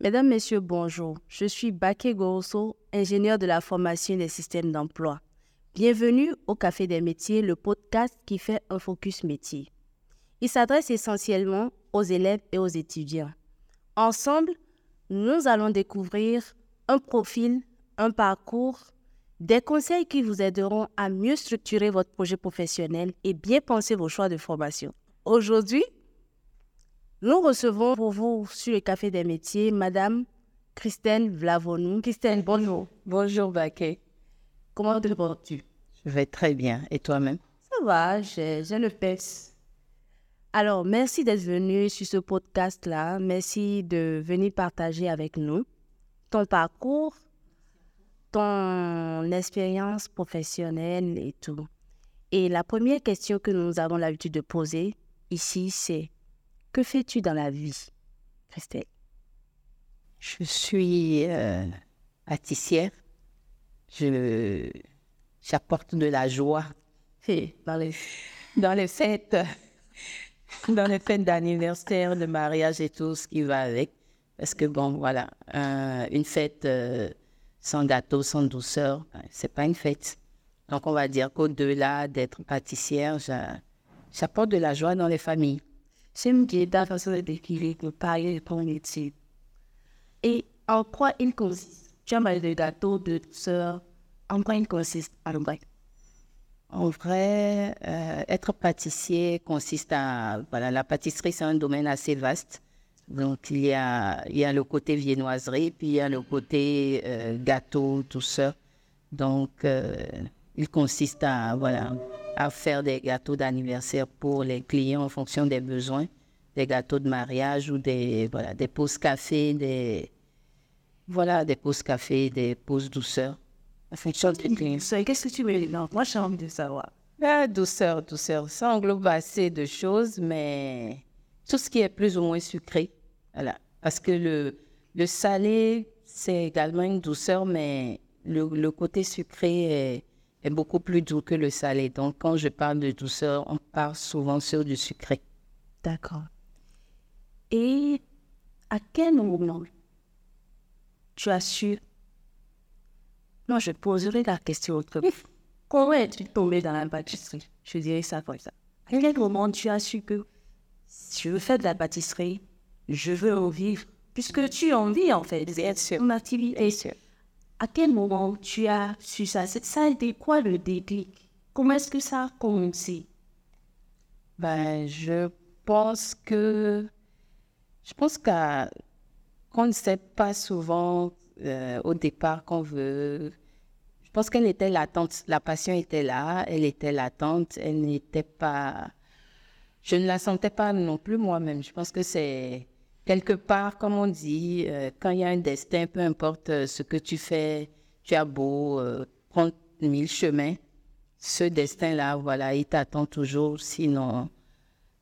Mesdames, Messieurs, bonjour. Je suis Baké Goroso, ingénieur de la formation des systèmes d'emploi. Bienvenue au Café des métiers, le podcast qui fait un focus métier. Il s'adresse essentiellement aux élèves et aux étudiants. Ensemble, nous allons découvrir un profil, un parcours, des conseils qui vous aideront à mieux structurer votre projet professionnel et bien penser vos choix de formation. Aujourd'hui, nous recevons pour vous sur le Café des métiers Madame Christelle Vlavonou. Christelle, bonjour. Bonjour, Baké. Comment te portes-tu? Je vais très bien. Et toi-même? Ça va, j'ai le pèse. Alors, merci d'être venu sur ce podcast-là. Merci de venir partager avec nous ton parcours, ton expérience professionnelle et tout. Et la première question que nous avons l'habitude de poser ici, c'est que fais-tu dans la vie, Christelle? Je suis euh. Je, j'apporte de la joie dans les, dans les fêtes, dans les fêtes d'anniversaire, de mariage et tout ce qui va avec. Parce que bon, voilà, une fête euh, sans gâteau, sans douceur, ben, c'est pas une fête. Donc on va dire qu'au-delà d'être pâtissière, j'apporte de la joie dans les familles. J'aime bien ta façon de décrire le pari pour une étude. Et en quoi il consiste? Tu as parlé de gâteau, de douceur. En quoi il consiste à vrai En vrai, euh, être pâtissier consiste à... Voilà, la pâtisserie, c'est un domaine assez vaste. Donc, il y a, il y a le côté viennoiserie, puis il y a le côté euh, gâteau, douceur. Donc, euh, il consiste à, voilà, à faire des gâteaux d'anniversaire pour les clients en fonction des besoins, des gâteaux de mariage ou des, voilà, des pauses café, des, voilà, des pauses café, des pauses douceur. En fonction des clients. Qu'est-ce que tu veux dire Moi, j'ai envie de savoir. Ah, douceur, douceur. Ça englobe assez de choses, mais tout ce qui est plus ou moins sucré. Voilà. Parce que le, le salé, c'est également une douceur, mais le, le côté sucré est est beaucoup plus doux que le salé. Donc, quand je parle de douceur, on parle souvent sur du sucré. D'accord. Et à quel moment tu as su... Non, je poserai la question autrement. Comment es-tu tombé dans la pâtisserie? Je dirais ça comme ça. À quel moment tu as su que si je veux faire de la pâtisserie, je veux en vivre Puisque tu en vis en fait. Bien sûr. Mon activité. À quel moment tu as su ça? Ça a été quoi le déclic? Comment est-ce que ça a commencé? Ben, Je pense que... Je pense qu'on ne sait pas souvent euh, au départ qu'on veut... Je pense qu'elle était latente. La passion était là, elle était latente, elle n'était pas... Je ne la sentais pas non plus moi-même. Je pense que c'est quelque part, comme on dit, euh, quand il y a un destin, peu importe euh, ce que tu fais, tu as beau euh, prendre mille chemins, ce destin-là, voilà, il t'attend toujours. Sinon,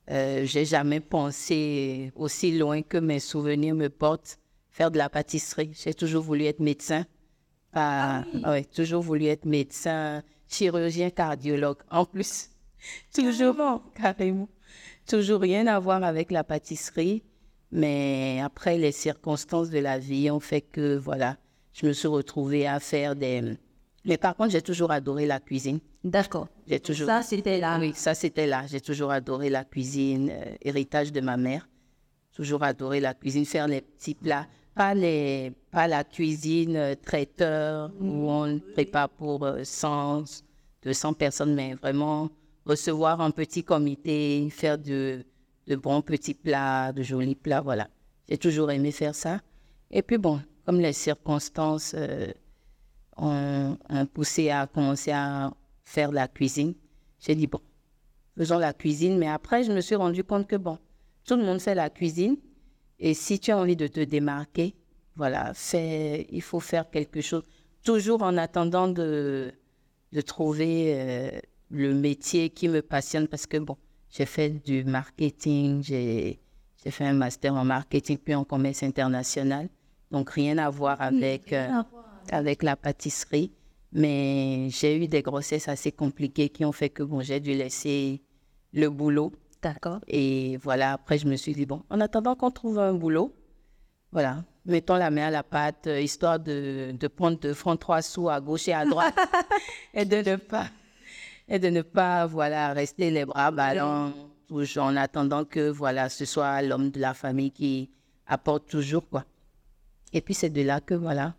j'ai jamais pensé aussi loin que mes souvenirs me portent faire de la pâtisserie. J'ai toujours voulu être médecin. Ah oui. toujours voulu être médecin, chirurgien, cardiologue. En plus, toujours, carrément, toujours rien à voir avec la pâtisserie. Mais après, les circonstances de la vie ont fait que, voilà, je me suis retrouvée à faire des... Mais par contre, j'ai toujours adoré la cuisine. D'accord. J'ai toujours... Ça, c'était là. Oui, ça, c'était là. J'ai toujours adoré la cuisine, euh, héritage de ma mère. Toujours adoré la cuisine, faire les petits plats. Pas, les, pas la cuisine euh, traiteur où mm. on prépare pour 100, euh, 200 personnes, mais vraiment recevoir un petit comité, faire de de bons petits plats, de jolis plats, voilà. J'ai toujours aimé faire ça. Et puis bon, comme les circonstances euh, ont, poussé à commencer à faire la cuisine, j'ai dit bon, faisons la cuisine. Mais après, je me suis rendu compte que bon, tout le monde fait la cuisine. Et si tu as envie de te démarquer, voilà, il faut faire quelque chose. Toujours en attendant de, de trouver euh, le métier qui me passionne parce que bon, j'ai fait du marketing, j'ai fait un master en marketing puis en commerce international. Donc rien à voir avec, euh, avec la pâtisserie. Mais j'ai eu des grossesses assez compliquées qui ont fait que bon, j'ai dû laisser le boulot. D'accord. Et voilà, après, je me suis dit, bon, en attendant qu'on trouve un boulot, voilà, mettons la main à la pâte, euh, histoire de, de prendre de francs trois sous à gauche et à droite et de ne pas, et de ne pas, voilà, rester les bras ballants toujours en attendant que, voilà, ce soit l'homme de la famille qui apporte toujours, quoi. Et puis, c'est de là que, voilà,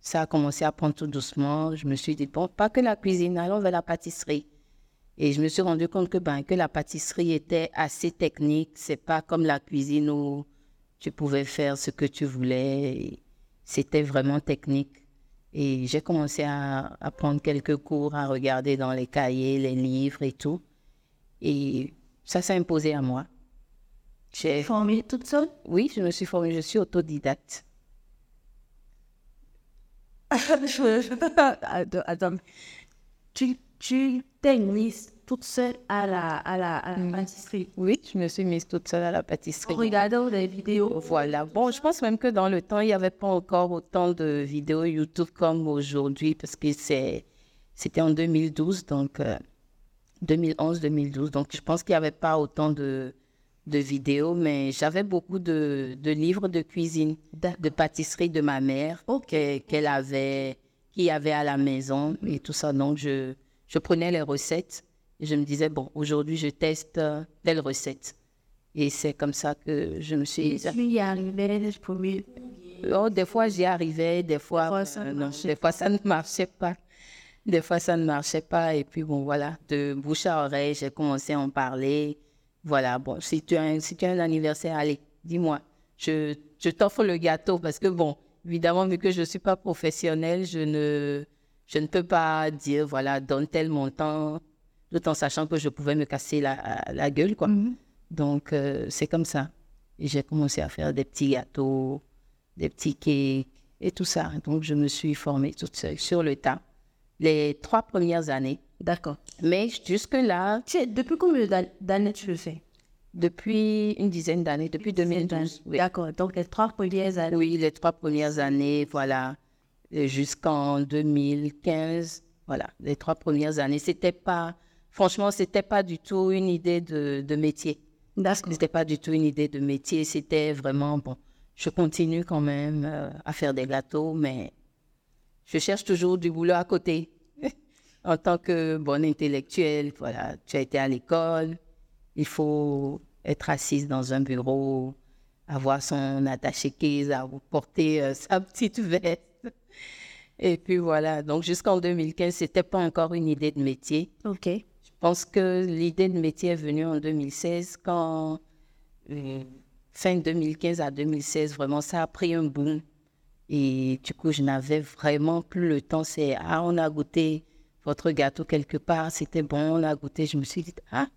ça a commencé à prendre tout doucement. Je me suis dit, bon, pas que la cuisine, allons vers la pâtisserie. Et je me suis rendu compte que, ben, que la pâtisserie était assez technique. C'est pas comme la cuisine où tu pouvais faire ce que tu voulais. C'était vraiment technique. Et j'ai commencé à, à, prendre quelques cours, à regarder dans les cahiers, les livres et tout. Et ça s'est imposé à moi. J'ai formé toute seule? Oui, je me suis formée. Je suis autodidacte. Attends, tu, tu t'es mise toute seule à la, à la, à la pâtisserie Oui, je me suis mise toute seule à la pâtisserie. En regardant des vidéos Voilà. Bon, je pense même que dans le temps, il n'y avait pas encore autant de vidéos YouTube comme aujourd'hui, parce que c'est, c'était en 2012, donc 2011-2012. Donc, je pense qu'il n'y avait pas autant de, de vidéos, mais j'avais beaucoup de, de, livres de cuisine, de pâtisserie de ma mère qu'elle avait, qui avait à la maison et tout ça. Donc, je, je prenais les recettes et je me disais, bon, aujourd'hui, je teste euh, telle recette. Et c'est comme ça que je me suis... Tu y arrivais les premiers... Oh, des fois, j'y arrivais, des fois, fois, ça euh, non, des fois, ça ne marchait pas. Des fois, ça ne marchait pas. Et puis, bon, voilà, de bouche à oreille, j'ai commencé à en parler. Voilà, bon, si tu as un, si tu as un anniversaire, allez, dis-moi, je, je t'offre le gâteau parce que, bon, évidemment, vu que je ne suis pas professionnelle, je ne, je ne peux pas dire, voilà, donne tel montant, tout en sachant que je pouvais me casser la, la gueule, quoi. Mhm. Donc, euh, c'est comme ça. Et j'ai commencé à faire des petits gâteaux, des petits cakes et tout ça. Donc, je me suis formée toute seule sur le tas les trois premières années. D'accord. Mais jusque-là, depuis combien d'an- d'années tu le fais? depuis une dizaine d'années, depuis 2012. Oui. D'accord. Donc, les trois premières années. Oui, les trois premières années, voilà, jusqu'en 2015, voilà, les trois premières années, c'était pas, franchement, c'était pas du tout une idée de, de métier. D'accord. C'était pas du tout une idée de métier, c'était vraiment, bon, je continue quand même euh, à faire des gâteaux, mais je cherche toujours du boulot à côté. en tant que bonne intellectuelle, voilà, tu as été à l'école, il faut être assise dans un bureau, avoir son attaché case, à vous porter euh, sa petite veste. Et puis voilà, donc jusqu'en 2015, c'était pas encore une idée de métier. OK. Je pense que l'idée de métier est venue en 2016 quand, euh, fin 2015 à 2016, vraiment, ça a pris un boom. Et du coup, je n'avais vraiment plus le temps. C'est, ah, on a goûté votre gâteau quelque part, c'était bon, on a goûté. Je me suis dit, ah,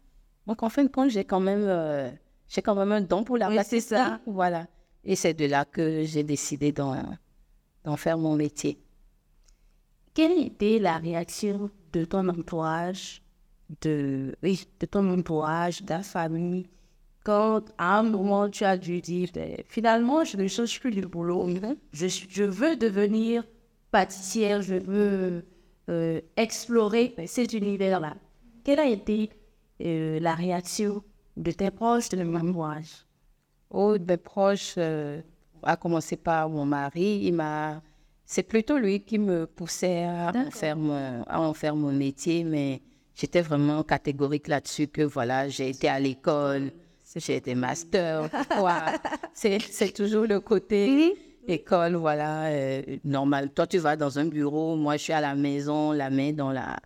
donc en fin de compte, j'ai quand même, euh, j'ai quand même un don pour la Oui, c'est ça. Voilà. Et c'est de là que j'ai décidé d'en, d'en faire mon métier. Quelle était la réaction de ton entourage, de, de ton entourage, de ta famille, quand à un moment tu as dû dire, Ben, finalement, je ne cherche plus du boulot, je, je veux devenir pâtissière, je veux euh, explorer cet univers-là. Quelle a été euh, la réaction de tes proches, de ton entourage Oh, mes proches, euh, à commencer par mon mari, il m'a. C'est plutôt lui qui me poussait à en, faire mon, à en faire mon métier, mais j'étais vraiment catégorique là-dessus que voilà, j'ai été à l'école, j'ai été master. c'est, toujours le côté école, voilà, euh, normal. Toi, tu vas dans un bureau, moi, je suis à la maison, la main dans la,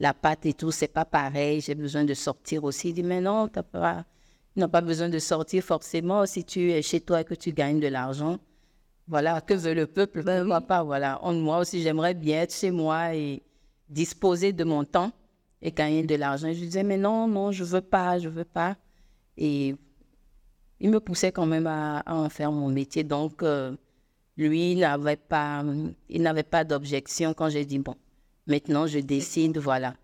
la pâte et tout, c'est pas pareil. J'ai besoin de sortir aussi. Il dit, mais non, t'as pas, tu n'as pas besoin de sortir forcément si tu es chez toi et que tu gagnes de l'argent. Voilà, que veut le peuple? Ben pas Voilà, On- moi aussi, j'aimerais bien être chez moi et disposer de mon temps et gagner de l'argent. Je disais, mais non, non, je veux pas, je veux pas. Et il me poussait quand même à, en faire mon métier. Donc, euh, lui, il n'avait pas, il n'avait pas d'objection quand j'ai dit, bon, maintenant, je décide, voilà.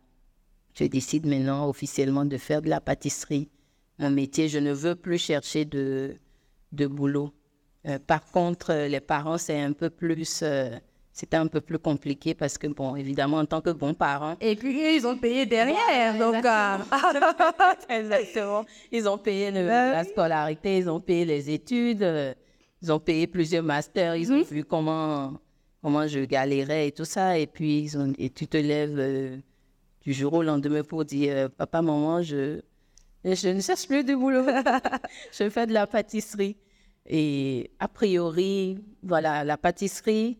Je décide maintenant officiellement de faire de la pâtisserie. Mon métier, je ne veux plus chercher de, de boulot. Euh, par contre, euh, les parents, c'est un peu plus c'était un peu plus compliqué parce que, bon, évidemment, en tant que bon parent. Et puis, ils ont payé derrière. donc, euh, exactement. Ils ont payé le- la scolarité, ils ont payé les études, euh, ils ont payé plusieurs masters, ils ont vu comment, comment je galérais et tout ça. Et puis, ils ont, et tu te lèves euh, du jour au lendemain pour dire euh, Papa, maman, je, je ne cherche plus de boulot. je fais de la pâtisserie. Et a priori, voilà, la pâtisserie,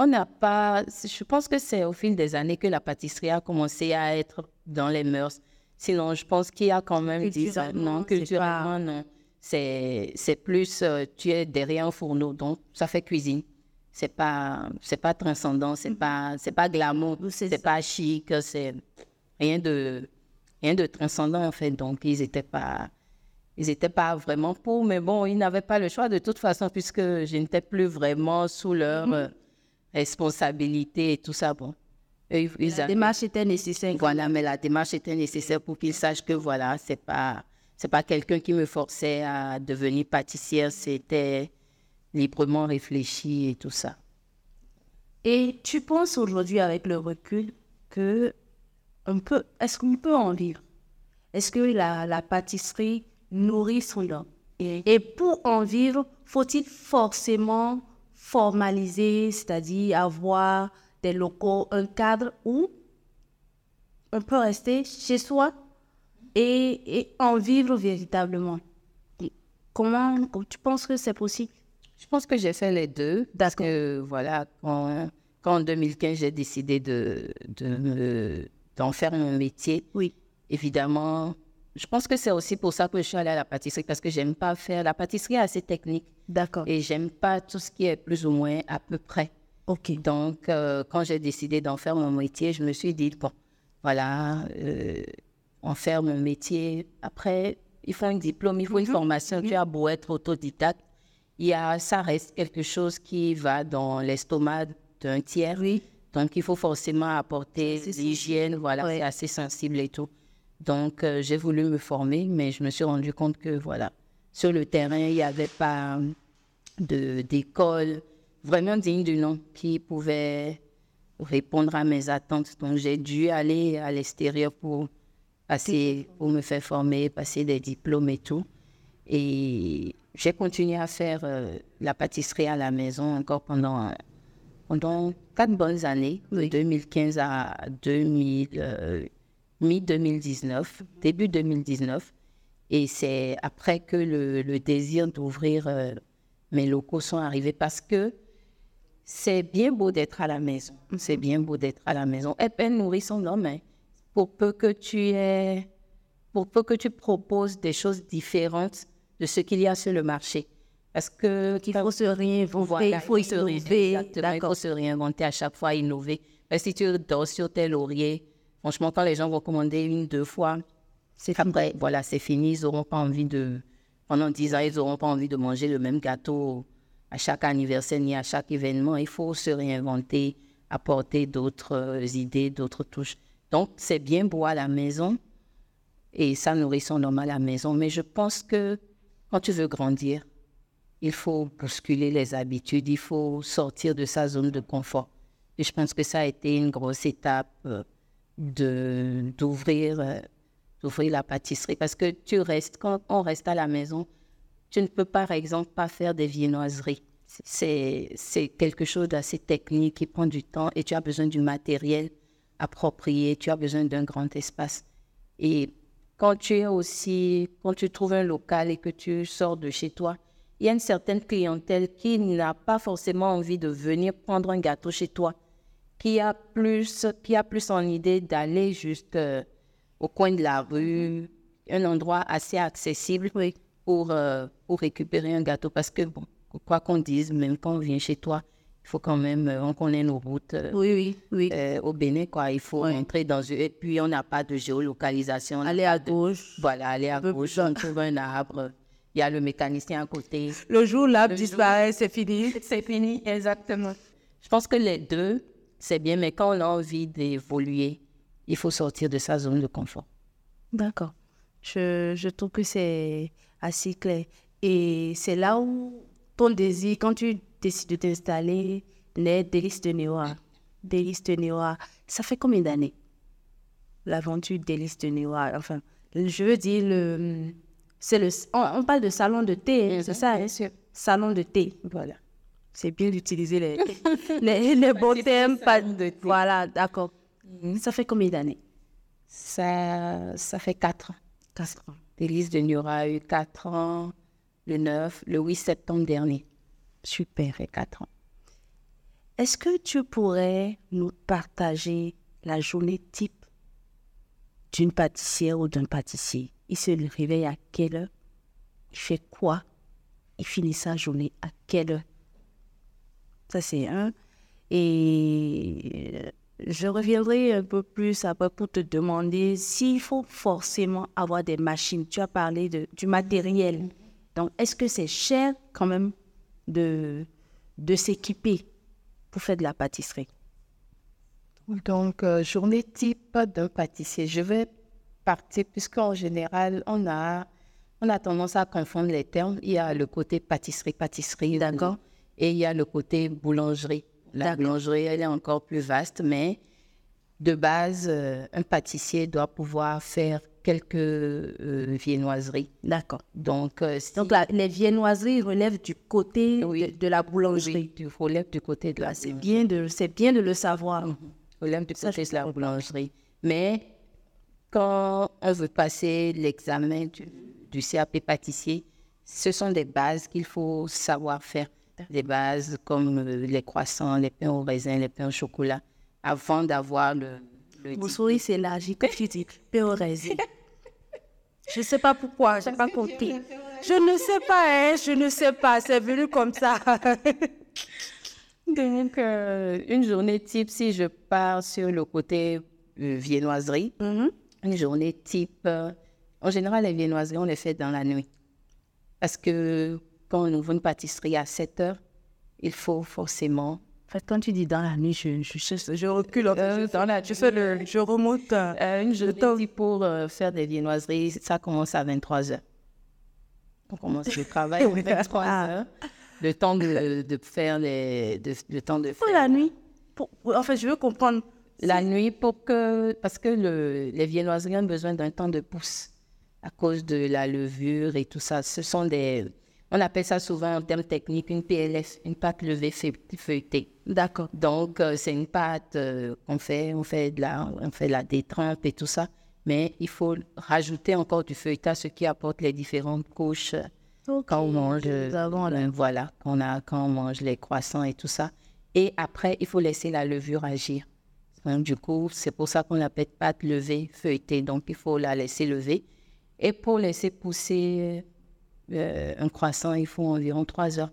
on n'a pas. Je pense que c'est au fil des années que la pâtisserie a commencé à être dans les mœurs. Sinon, je pense qu'il y a quand même des Non, culturellement, non. C'est c'est plus. euh, tu es derrière un fourneau, donc ça fait cuisine. C'est pas, c'est pas transcendant, c'est pas, c'est pas glamour, C'est pas chic, c'est rien de, rien de transcendant en fait. Donc ils étaient pas, ils étaient pas vraiment pour, mais bon, ils n'avaient pas le choix de toute façon puisque je n'étais plus vraiment sous leur euh, responsabilité et tout ça. Bon, Eux, ils, ils la avaient- démarche était nécessaire. voilà, mais la démarche était nécessaire pour qu'ils sachent que voilà, c'est pas, c'est pas quelqu'un qui me forçait à devenir pâtissière, c'était librement réfléchi et tout ça. Et tu penses aujourd'hui, avec le recul, que on peut, est-ce qu'on peut en vivre? Est-ce que la, la pâtisserie nourrit son homme? Et pour en vivre, faut-il forcément formaliser, c'est-à-dire avoir des locaux, un cadre où on peut rester chez soi et, et en vivre véritablement Comment tu penses que c'est possible? Je pense que j'ai fait les deux. Parce que, voilà, quand, quand en 2015, j'ai décidé de, de me- d'en faire mon métier, Oui. évidemment, je pense que c'est aussi pour ça que je suis allée à la pâtisserie, parce que j'aime pas faire... La pâtisserie est assez technique D'accord. et j'aime pas tout ce qui est plus ou moins à peu près. Ok. Donc, euh, quand j'ai décidé d'en faire mon métier, je me suis dit, bon, voilà, euh, en faire mon métier. Après, il faut un diplôme, il faut une formation. Tu as beau être autodidacte, il y a, ça reste quelque chose qui va dans l'estomac d'un tiers. Oui. Donc, il faut forcément apporter l'hygiène, voilà, Ouais. c'est assez sensible et tout. Donc, euh, j'ai voulu me former, mais je me suis rendu compte que, voilà, sur le terrain, il n'y avait pas de- d'école vraiment digne du nom qui pouvait répondre à mes attentes. Donc, j'ai dû aller à l'extérieur pour passer, pour me faire former, passer des diplômes et tout. Et j'ai continué à faire euh, la pâtisserie à la maison encore pendant, pendant quatre bonnes années, de 2015 à 2000, euh, mi-2019, début 2019. Et c'est après que le, le désir d'ouvrir euh, mes locaux sont arrivés parce que c'est bien beau d'être à la maison. C'est bien beau d'être à la maison. Et peine nourrit son homme. hein. Pour peu que tu aies, pour peu que tu proposes des choses différentes de ce qu'il y a sur le marché. Parce que qu'il faut se réinventer, voilà, il faut se. Exactement, il faut se réinventer à chaque fois, innover. Mais si tu dors sur tes lauriers, franchement, quand les gens vont commander une, deux fois, C'est après, voilà, c'est fini. Ils n'auront pas envie de. Pendant dix ans, ils n'auront pas envie de manger le même gâteau à chaque anniversaire ni à chaque événement. Il faut se réinventer, apporter d'autres euh, idées, d'autres touches. Donc, c'est bien beau à la maison et ça nourrit son homme à la maison. Mais je pense que quand tu veux grandir, il faut bousculer les habitudes, il faut sortir de sa zone de confort. Et je pense que ça a été une grosse étape euh, d'ouvrir euh, d'ouvrir la pâtisserie parce que tu restes quand on reste à la maison, tu ne peux par exemple pas faire des viennoiseries. C'est c'est quelque chose d'assez technique qui prend du temps et tu as besoin du matériel approprié, tu as besoin d'un grand espace. Et quand tu es aussi, quand tu trouves un local et que tu sors de chez toi, il y a une certaine clientèle qui n'a pas forcément envie de venir prendre un gâteau chez toi, qui a plus, qui a plus en idée d'aller juste euh, au coin de la rue, un endroit assez accessible Oui. pour, euh, pour récupérer un gâteau. Parce que, bon, quoi qu'on dise, même quand on vient chez toi, il faut quand même, euh, on connaît nos routes. euh, Oui, oui, oui. euh, au Bénin, quoi. Il faut entrer dans une... Et puis, on n'a pas de géolocalisation. Aller à gauche. Voilà, aller à gauche, on trouve un arbre. Il y a le mécanicien à côté. Le jour où l'arbre disparaît, c'est fini. C'est fini, exactement. Je pense que les deux, c'est bien, mais quand on a envie d'évoluer, il faut sortir de sa zone de confort. D'accord. Je, je trouve que c'est assez clair. Et c'est là où ton désir, quand tu décides de t'installer les délices de Néoa. Délices de Néoa, ça fait combien d'années L'aventure délices de Néoa, enfin, je veux dire, le, c'est le, on, parle de salon de thé, hein, c'est ça Bien sûr. Salon de thé. Voilà. C'est bien d'utiliser les, les, les bons termes. pas- de. Voilà, d'accord. Ça fait combien d'années? Ça, ça fait quatre ans. Quatre ans. Délice de Nura a eu quatre ans, le 9, le 8 septembre dernier. Super. Fait quatre ans. Est-ce que tu pourrais nous partager la journée type d'une pâtissière ou d'un pâtissier? Il se réveille à quelle heure? Il fait quoi? Il finit sa journée à quelle heure? Ça, c'est un. Et euh, je reviendrai un peu plus après pour te demander s'il faut forcément avoir des machines. Tu as parlé de, du matériel. Donc, est-ce que c'est cher quand même de, de s'équiper pour faire de la pâtisserie? Donc, euh, journée type d'un pâtissier. Je vais partir, puisqu'en général, on a, on a tendance à confondre les termes. Il y a le côté pâtisserie, pâtisserie. D'accord. Et il y a le côté boulangerie. La boulangerie, elle est encore plus vaste, mais de base, euh, un pâtissier doit pouvoir faire quelques euh, viennoiseries. D'accord. Donc, euh, si- Donc, la- les viennoiseries relèvent du côté Oui. de, de la oui, boulangerie. tu relèves du côté de la Ah, c'est bien de, c'est bien de le savoir. problème du côté de la boulangerie. Mais quand on veut passer l'examen du, du CAP pâtissier, ce sont des bases qu'il faut savoir faire. Des bases comme euh, les croissants, les pains au raisin, les pains au chocolat, avant d'avoir le, le Mon sourire s'élargit quand tu dis pain au raisin. Je ne sais pas pourquoi, je n'ai pas compris. Je ne sais pas, hein, je ne sais pas, c'est venu comme ça. Donc, euh, une journée type, si je pars sur le côté euh, viennoiserie, Mhm. une journée type, euh, en général, les viennoiseries, on les fait dans la nuit. Parce que quand on ouvre une pâtisserie à 7 heures, il faut forcément. En fait, quand tu dis dans la nuit, je, je, je, je recule. Euh, dans la je, fais le, je remonte. euh, Euh, une journée pour euh, faire des viennoiseries, ça commence à 23 heures. On commence le travail à Oui. 23 Ah. heures. Le temps de, de faire les. de- le temps de pour faire la nuit? Pour- en fait, je veux comprendre. La nuit, pour que, parce que le, les viennoiseries ont besoin d'un temps de pousse à cause de la levure et tout ça. Ce sont des, on appelle ça souvent en termes techniques une PLF, une pâte levée feu- feuilletée. D'accord. Donc, euh, c'est une pâte euh, qu'on fait, on fait de la, on fait de la détrempe et tout ça. Mais il faut rajouter encore du feuilletage, ce qui apporte les différentes couches euh, quand on mange, avons euh, voilà, qu'on a, quand on mange les croissants et tout ça. Et après, il faut laisser la levure agir. Donc, du coup, c'est pour ça qu'on l'appelle pâte levée feuilletée. Donc, il faut la laisser lever. Et pour laisser pousser euh, un croissant, il faut environ trois heures.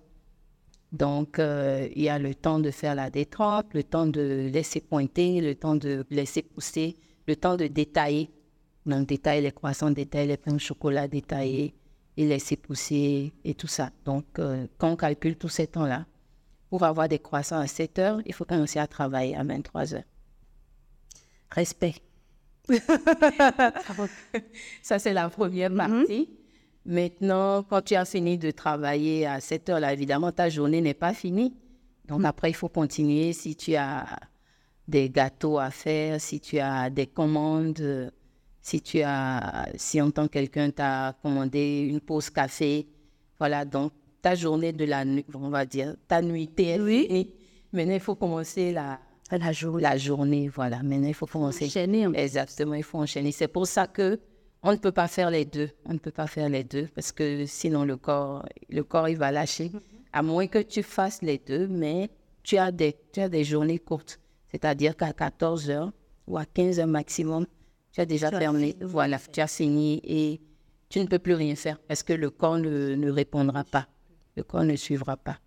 Donc, euh, il y a le temps de faire la détrempe, le temps de laisser pointer, le temps de laisser pousser, le temps de détailler. Donc, détailler les croissants, détailler les pains au chocolat, détailler et laisser pousser et tout ça. Donc, euh, quand on calcule tous ces temps-là, pour avoir des croissants à 7 heures, il faut commencer à travailler à 23 heures. Respect. Ça, c'est la première partie. Maintenant, quand tu as fini de travailler à 7 heures, là, évidemment, ta journée n'est pas finie. Donc, après, il faut continuer. Si tu as des gâteaux à faire, si tu as des commandes, si tu as, si en tant que quelqu'un t'a commandé une pause café, voilà. Donc, ta journée de la nuit, on va dire, ta nuitée est Oui. finie. Maintenant, il faut commencer la, La journée. la journée, voilà. Maintenant, il faut commencer. Enchaîner. Exactement, il faut enchaîner. C'est pour ça que on ne peut pas faire les deux. On ne peut pas faire les deux parce que sinon le corps, le corps, il va lâcher. À moins que tu fasses les deux, mais tu as des, tu as des journées courtes. C'est-à-dire qu'à 14 heures ou à 15 heures maximum, tu as déjà Tu as terminé. fini. Voilà, tu as fini et tu ne peux plus rien faire parce que le corps ne, ne répondra pas. Le corps ne suivra pas.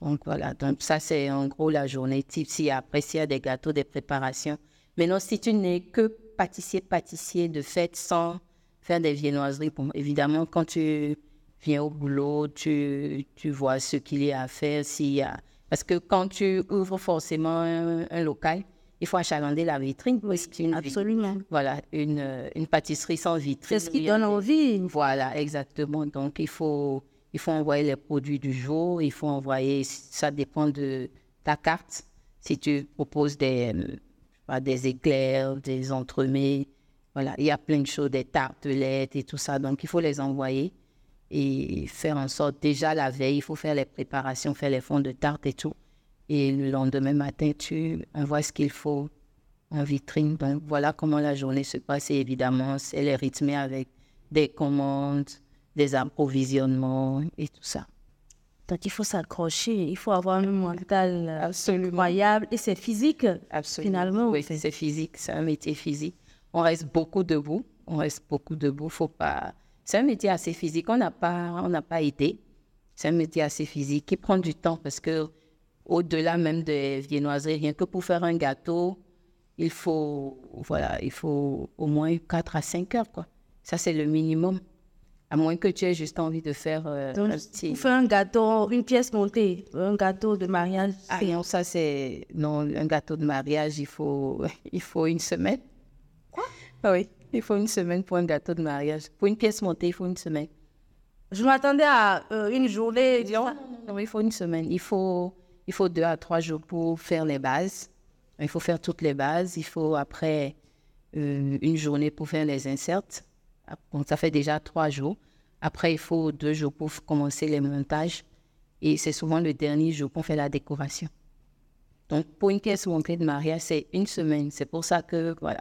Donc voilà, donc ça c'est en gros la journée type. Si après, s'il y a des gâteaux, des préparations. Maintenant, si tu n'es que pâtissier, pâtissier de fête sans faire des viennoiseries, évidemment, quand tu viens au boulot, tu, tu vois ce qu'il y a à faire. S'il y a... Parce que quand tu ouvres forcément un, un local, il faut achalander la vitrine. Oui, c'est une vitrine. Absolument. Voilà, une, une pâtisserie sans vitrine. C'est ce qui donne envie. Voilà, exactement. Donc, il faut, il faut envoyer les produits du jour, il faut envoyer, ça dépend de ta carte. Si tu proposes des, des éclairs, des entremets, voilà, il y a plein de choses, des tartelettes et tout ça. Donc, il faut les envoyer et faire en sorte, déjà la veille, il faut faire les préparations, faire les fonds de tarte et tout. Et le lendemain matin, tu envoies ce qu'il faut en vitrine. Donc, voilà comment la journée se passe. Et évidemment, elle est rythmée avec des commandes, des approvisionnements et tout ça. Donc, il faut s'accrocher, il faut avoir un mental incroyable. Et c'est physique, Absolument. finalement. Oui, c'est physique, c'est un métier physique. On reste beaucoup debout, on reste beaucoup debout. Faut pas... C'est un métier assez physique, on n'a pas, on pas été. C'est un métier assez physique qui prend du temps parce que au-delà même des viennoiseries, rien que pour faire un gâteau, il faut, voilà, il faut au moins 4 à 5 heures, quoi. Ça, c'est le minimum. À moins que tu aies juste envie de faire euh, un petit... Pour faire un gâteau, une pièce montée, un gâteau de mariage. Ah non, ça c'est... Non, un gâteau de mariage, il faut, il faut une semaine. Quoi? Ah Oui, il faut une semaine pour un gâteau de mariage. Pour une pièce montée, il faut une semaine. Je m'attendais à euh, une journée. Non, non, non, il faut une semaine. Il faut, il faut deux à trois jours pour faire les bases. Il faut faire toutes les bases. Il faut après euh, une journée pour faire les inserts. Donc, ça fait déjà trois jours. Après, il faut deux jours pour commencer les montages. Et c'est souvent le dernier jour qu'on fait la décoration. Donc, pour une caisse montée de mariage, c'est une semaine. C'est pour ça que, voilà,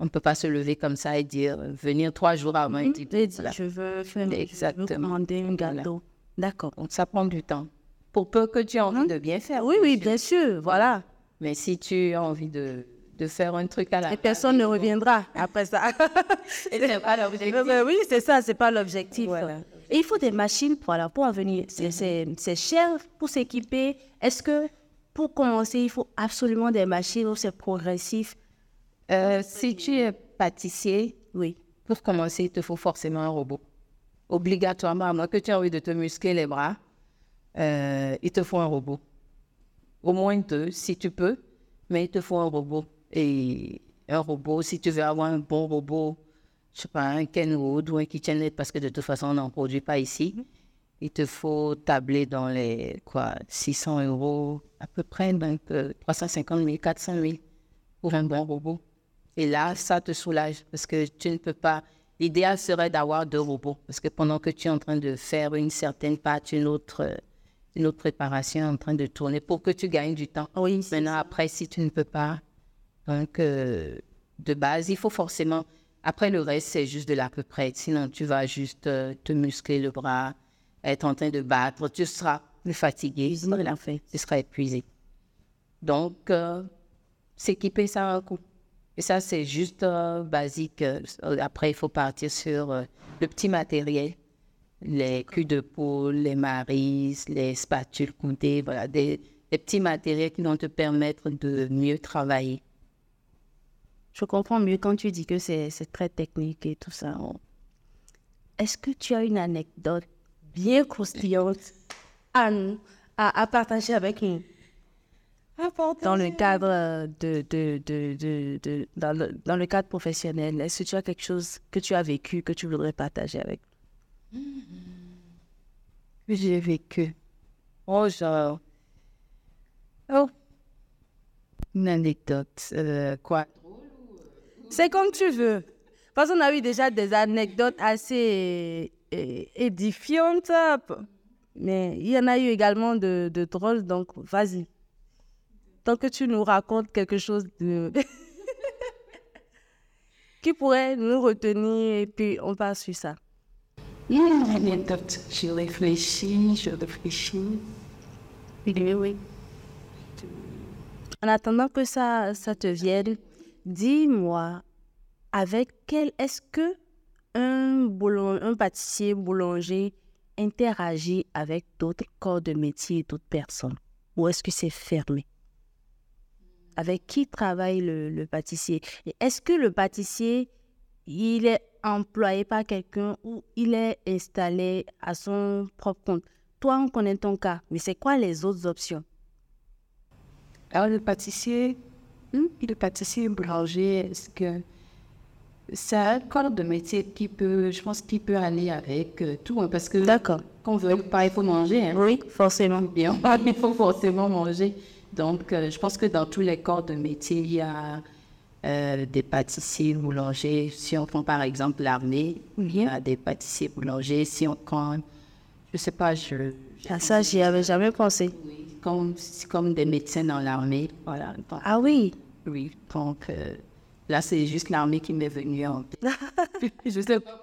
on ne peut pas se lever comme ça et dire, venir trois jours avant. et dire, Je veux faire Exactement. Commander un gâteau. D'accord. Donc, ça prend du temps. Pour peu que tu aies envie de bien faire. Oui, oui, bien sûr. Voilà. Mais si tu as envie de de faire un truc à la Et personne ne reviendra après ça. Et c'est pas l'objectif. oui, c'est ça, c'est pas l'objectif. Et il faut des machines voilà, pour en venir. C'est cher pour s'équiper. Est-ce que pour commencer, il faut absolument des machines ou c'est progressif? Euh, Si tu es pâtissier, oui. Pour commencer, il te faut forcément un robot. Obligatoirement, à moins que tu aies envie de te muscler les bras, euh, il te faut un robot. Au moins deux, si tu peux, mais il te faut un robot. Et un robot, si tu veux avoir un bon robot, je sais pas, un Kenwood ou un KitchenAid, parce que de toute façon, on n'en produit pas ici, mm-hmm. il te faut tabler dans les quoi, 600 euros, à peu près, donc 350 000, 400 000 pour un bon robot. Et là, ça te soulage parce que tu ne peux pas. L'idéal serait d'avoir deux robots parce que pendant que tu es en train de faire une certaine pâte, une autre, une autre préparation en train de tourner pour que tu gagnes du temps. Oui. Maintenant, après, si tu ne peux pas, donc, euh, de base, il faut forcément. Après, le reste, c'est juste de l'à peu près. Sinon, tu vas juste euh, te muscler le bras, être en train de battre. Tu seras plus fatigué. Tu seras épuisé. Donc, euh, s'équiper, ça a un coût. Et ça, c'est juste basique. Après, il faut partir sur le petit matériel les culs de poule, les marises, les spatules coudées, voilà, des, des petits matériels qui vont te permettre de mieux travailler. Je comprends mieux quand tu dis que c'est très technique et tout ça. Est-ce que tu as une anecdote bien croustillante à, à, partager avec nous? Dans le cadre de, de, de, de, dans, le, dans le cadre professionnel Est-ce que tu as quelque chose que tu as vécu que tu voudrais partager avec nous? Que j'ai vécu. Oh, genre. Oh. Une anecdote. Euh, quoi? C'est comme tu veux. Parce qu'on a eu déjà des anecdotes assez édifiantes, mais il y en a eu également de, de drôles, donc vas-y. Tant que tu nous racontes quelque chose de... qui pourrait nous retenir et puis on passe sur ça. Il y a une anecdote, je réfléchis, je réfléchis. Oui, oui. En attendant que ça, ça te vienne, Dis-moi, avec quel est-ce que un, boulanger, un pâtissier boulanger interagit avec d'autres corps de métier et d'autres personnes? Ou est-ce que c'est fermé? Avec qui travaille le, pâtissier? Est-ce que le pâtissier, il est employé par quelqu'un ou il est installé à son propre compte? Toi, on connaît ton cas, mais c'est quoi les autres options? Alors, le pâtissier, Hmm? le pâtissier boulanger, est-ce que c'est un corps de métier qui peut, je pense, qui peut aller avec euh, tout, hein, parce que D'accord. qu'on veut pas, il faut manger. Hein. Oui, forcément. Bien, il faut forcément manger. Donc, euh, je pense que dans tous les corps de métier, il y a euh, des pâtissiers, boulangers. Si on prend par exemple l'armée, il y a des pâtissiers, boulangers. Si on prend, je sais pas, je. À ça, j'y avais jamais pensé. Oui, comme, comme des médecins dans l'armée. Voilà. Donc, Ah oui. oui, donc euh, là, c'est juste l'armée qui m'est venue en je sais pas.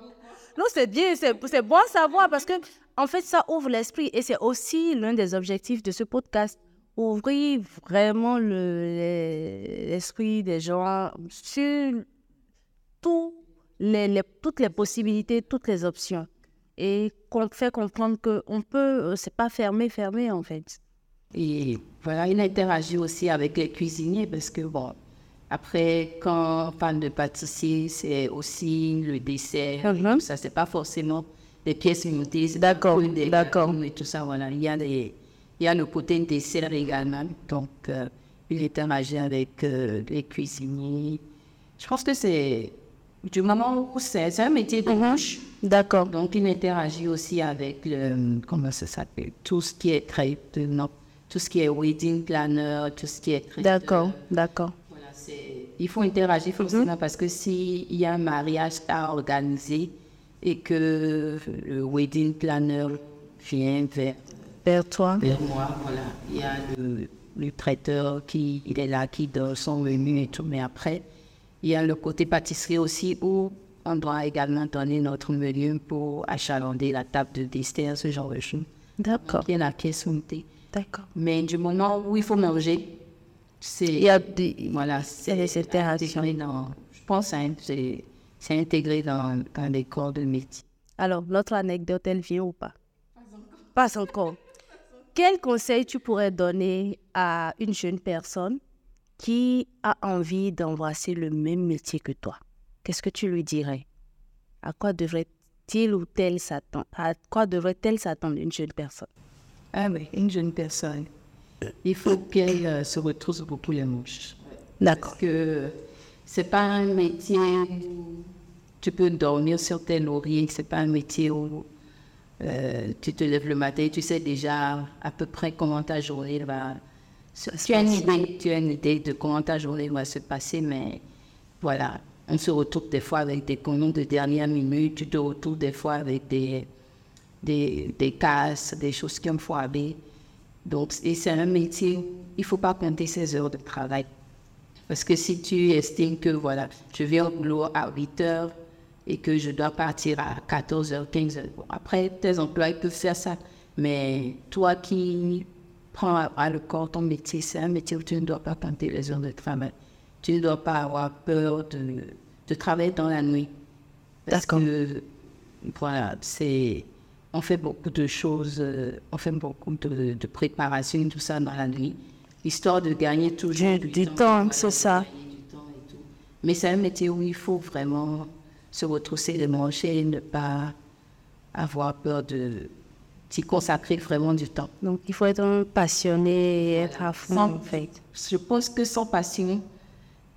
Non, c'est bien, c'est bon à savoir parce que, en fait, ça ouvre l'esprit et c'est aussi l'un des objectifs de ce podcast. Ouvrir vraiment le- les- l'esprit des gens sur tout les, les- toutes les possibilités, toutes les options. Et qu'on fait comprendre qu'on peut, euh, c'est pas fermé, fermé en fait. Et voilà, il interagit aussi avec les cuisiniers parce que, bon, après, quand on parle de pâtissier, c'est aussi le dessert. Mhm. tout ça, c'est pas forcément des pièces c'est D'accord, d'accord. Et tout ça, voilà. Il y a, des, il y a le côté dessert également. Donc, euh, il interagit avec euh, les cuisiniers. Je pense que c'est du moment où c'est un métier de bouche. D'accord. Donc, il interagit aussi avec le, comment ça s'appelle, tout ce qui est trait, de- non, tout ce qui est wedding planner, tout ce qui est. D'accord, d'accord. Voilà, c'est- il faut interagir forcément parce que s'il y a un mariage à organiser et que le wedding planner vient vers, Vers toi. vers moi, voilà, il y a le, le traiteur qui il est là, qui donne son menu et tout, mais après, il y a le côté pâtisserie aussi où on doit également donner notre menu pour achalander la table de dessert, ce genre de choses. D'accord, Il y a la pièce montée. D'accord. Mais du moment où il faut manger, c'est... Il y a des... Voilà, c'est les interactions. intégré dans... Je pense que c'est c'est intégré dans, dans les corps de métier. Alors, notre anecdote, elle vient ou pas? Pas encore. Quel conseil tu pourrais donner à une jeune personne qui a envie d'embrasser le même métier que toi? Qu'est-ce que tu lui dirais? À quoi devrait-il ou tel s'attendre À quoi devrait-elle s'attendre une jeune personne? Ah oui, une jeune personne. Il faut qu'elle euh, se retrousse beaucoup les manches. D'accord. Parce que c'est pas un métier où tu peux dormir sur tes lauriers, c'est pas un métier où euh, tu te lèves le matin et tu sais déjà à peu près comment ta journée va se tu as, une idée, tu as une idée de comment ta journée va se passer, mais voilà, on se retrouve des fois avec des commandes de dernière minute, tu te retrouves des fois avec des, des, des casses, des choses qui ont foiré. Donc, et c'est un métier, il ne faut pas compter ses heures de travail. Parce que si tu estimes que, voilà, je viens au boulot à 8 heures et que je dois partir à 14 heures, 15 heures, bon, après, tes employés peuvent faire ça. Mais toi qui prends à, à le corps ton métier, c'est un métier où tu ne dois pas compter les heures de travail. Tu ne dois pas avoir peur de, de travailler dans la nuit. Parce que, voilà, c'est... On fait beaucoup de choses, euh, on fait beaucoup de, de préparation, tout ça dans la nuit, histoire de gagner toujours Du- du temps, c'est ça. temps. Mais c'est un métier où il faut vraiment se retrousser les manches et ne pas avoir peur de s'y consacrer vraiment du temps. Donc, il faut être un passionné et être à fond, Sans- en fait. Je pense que sans passion,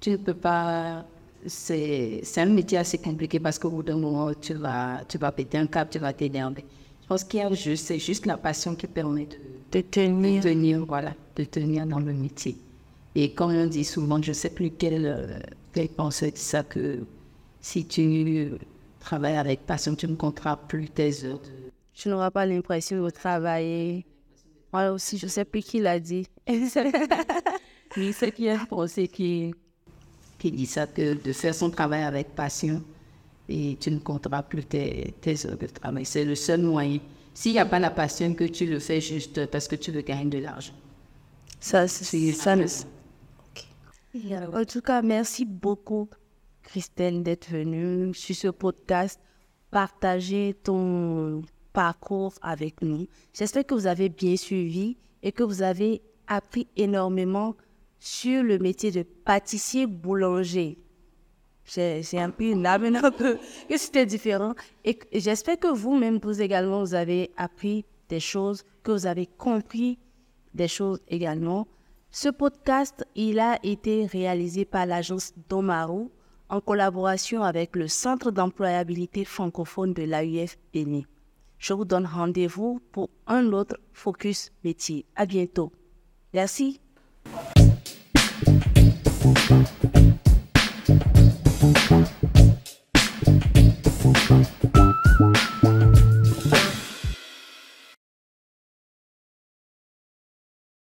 tu ne peux pas. C'est c'est un métier assez compliqué parce qu'au bout d'un moment, tu vas, tu vas péter un câble, tu vas t'énerver. Pense qu'il y a juste, c'est juste la passion qui permet de, De de tenir. voilà, de tenir dans le métier. Et comme on dit souvent, je ne sais plus quel, euh, quel penseur dit ça, que si tu travailles avec passion, tu ne compteras plus tes heures de, Tu n'auras pas l'impression de travailler. Moi aussi, je ne sais plus qui l'a dit. Oui, c'est Pierre Procé qui, qui dit ça, que de faire son travail avec passion et tu ne compteras plus tes, tes heures de travail. C'est le seul moyen. S'il n'y a pas la passion, que tu le fais juste parce que tu veux gagner de l'argent. Ça, c'est- ça ne... En tout cas, merci beaucoup, Christelle, d'être venue sur ce podcast, partager ton parcours avec nous. J'espère que vous avez bien suivi et que vous avez appris énormément sur le métier de pâtissier boulanger. J'ai un peu une âme un peu que c'était différent. Et j'espère que vous-même, vous également, vous avez appris des choses, que vous avez compris des choses également. Ce podcast, il a été réalisé par l'agence Domaru en collaboration avec le Centre d'employabilité francophone de l'AUF Béni. Je vous donne rendez-vous pour un autre Focus métier. À bientôt. Merci. Thank you.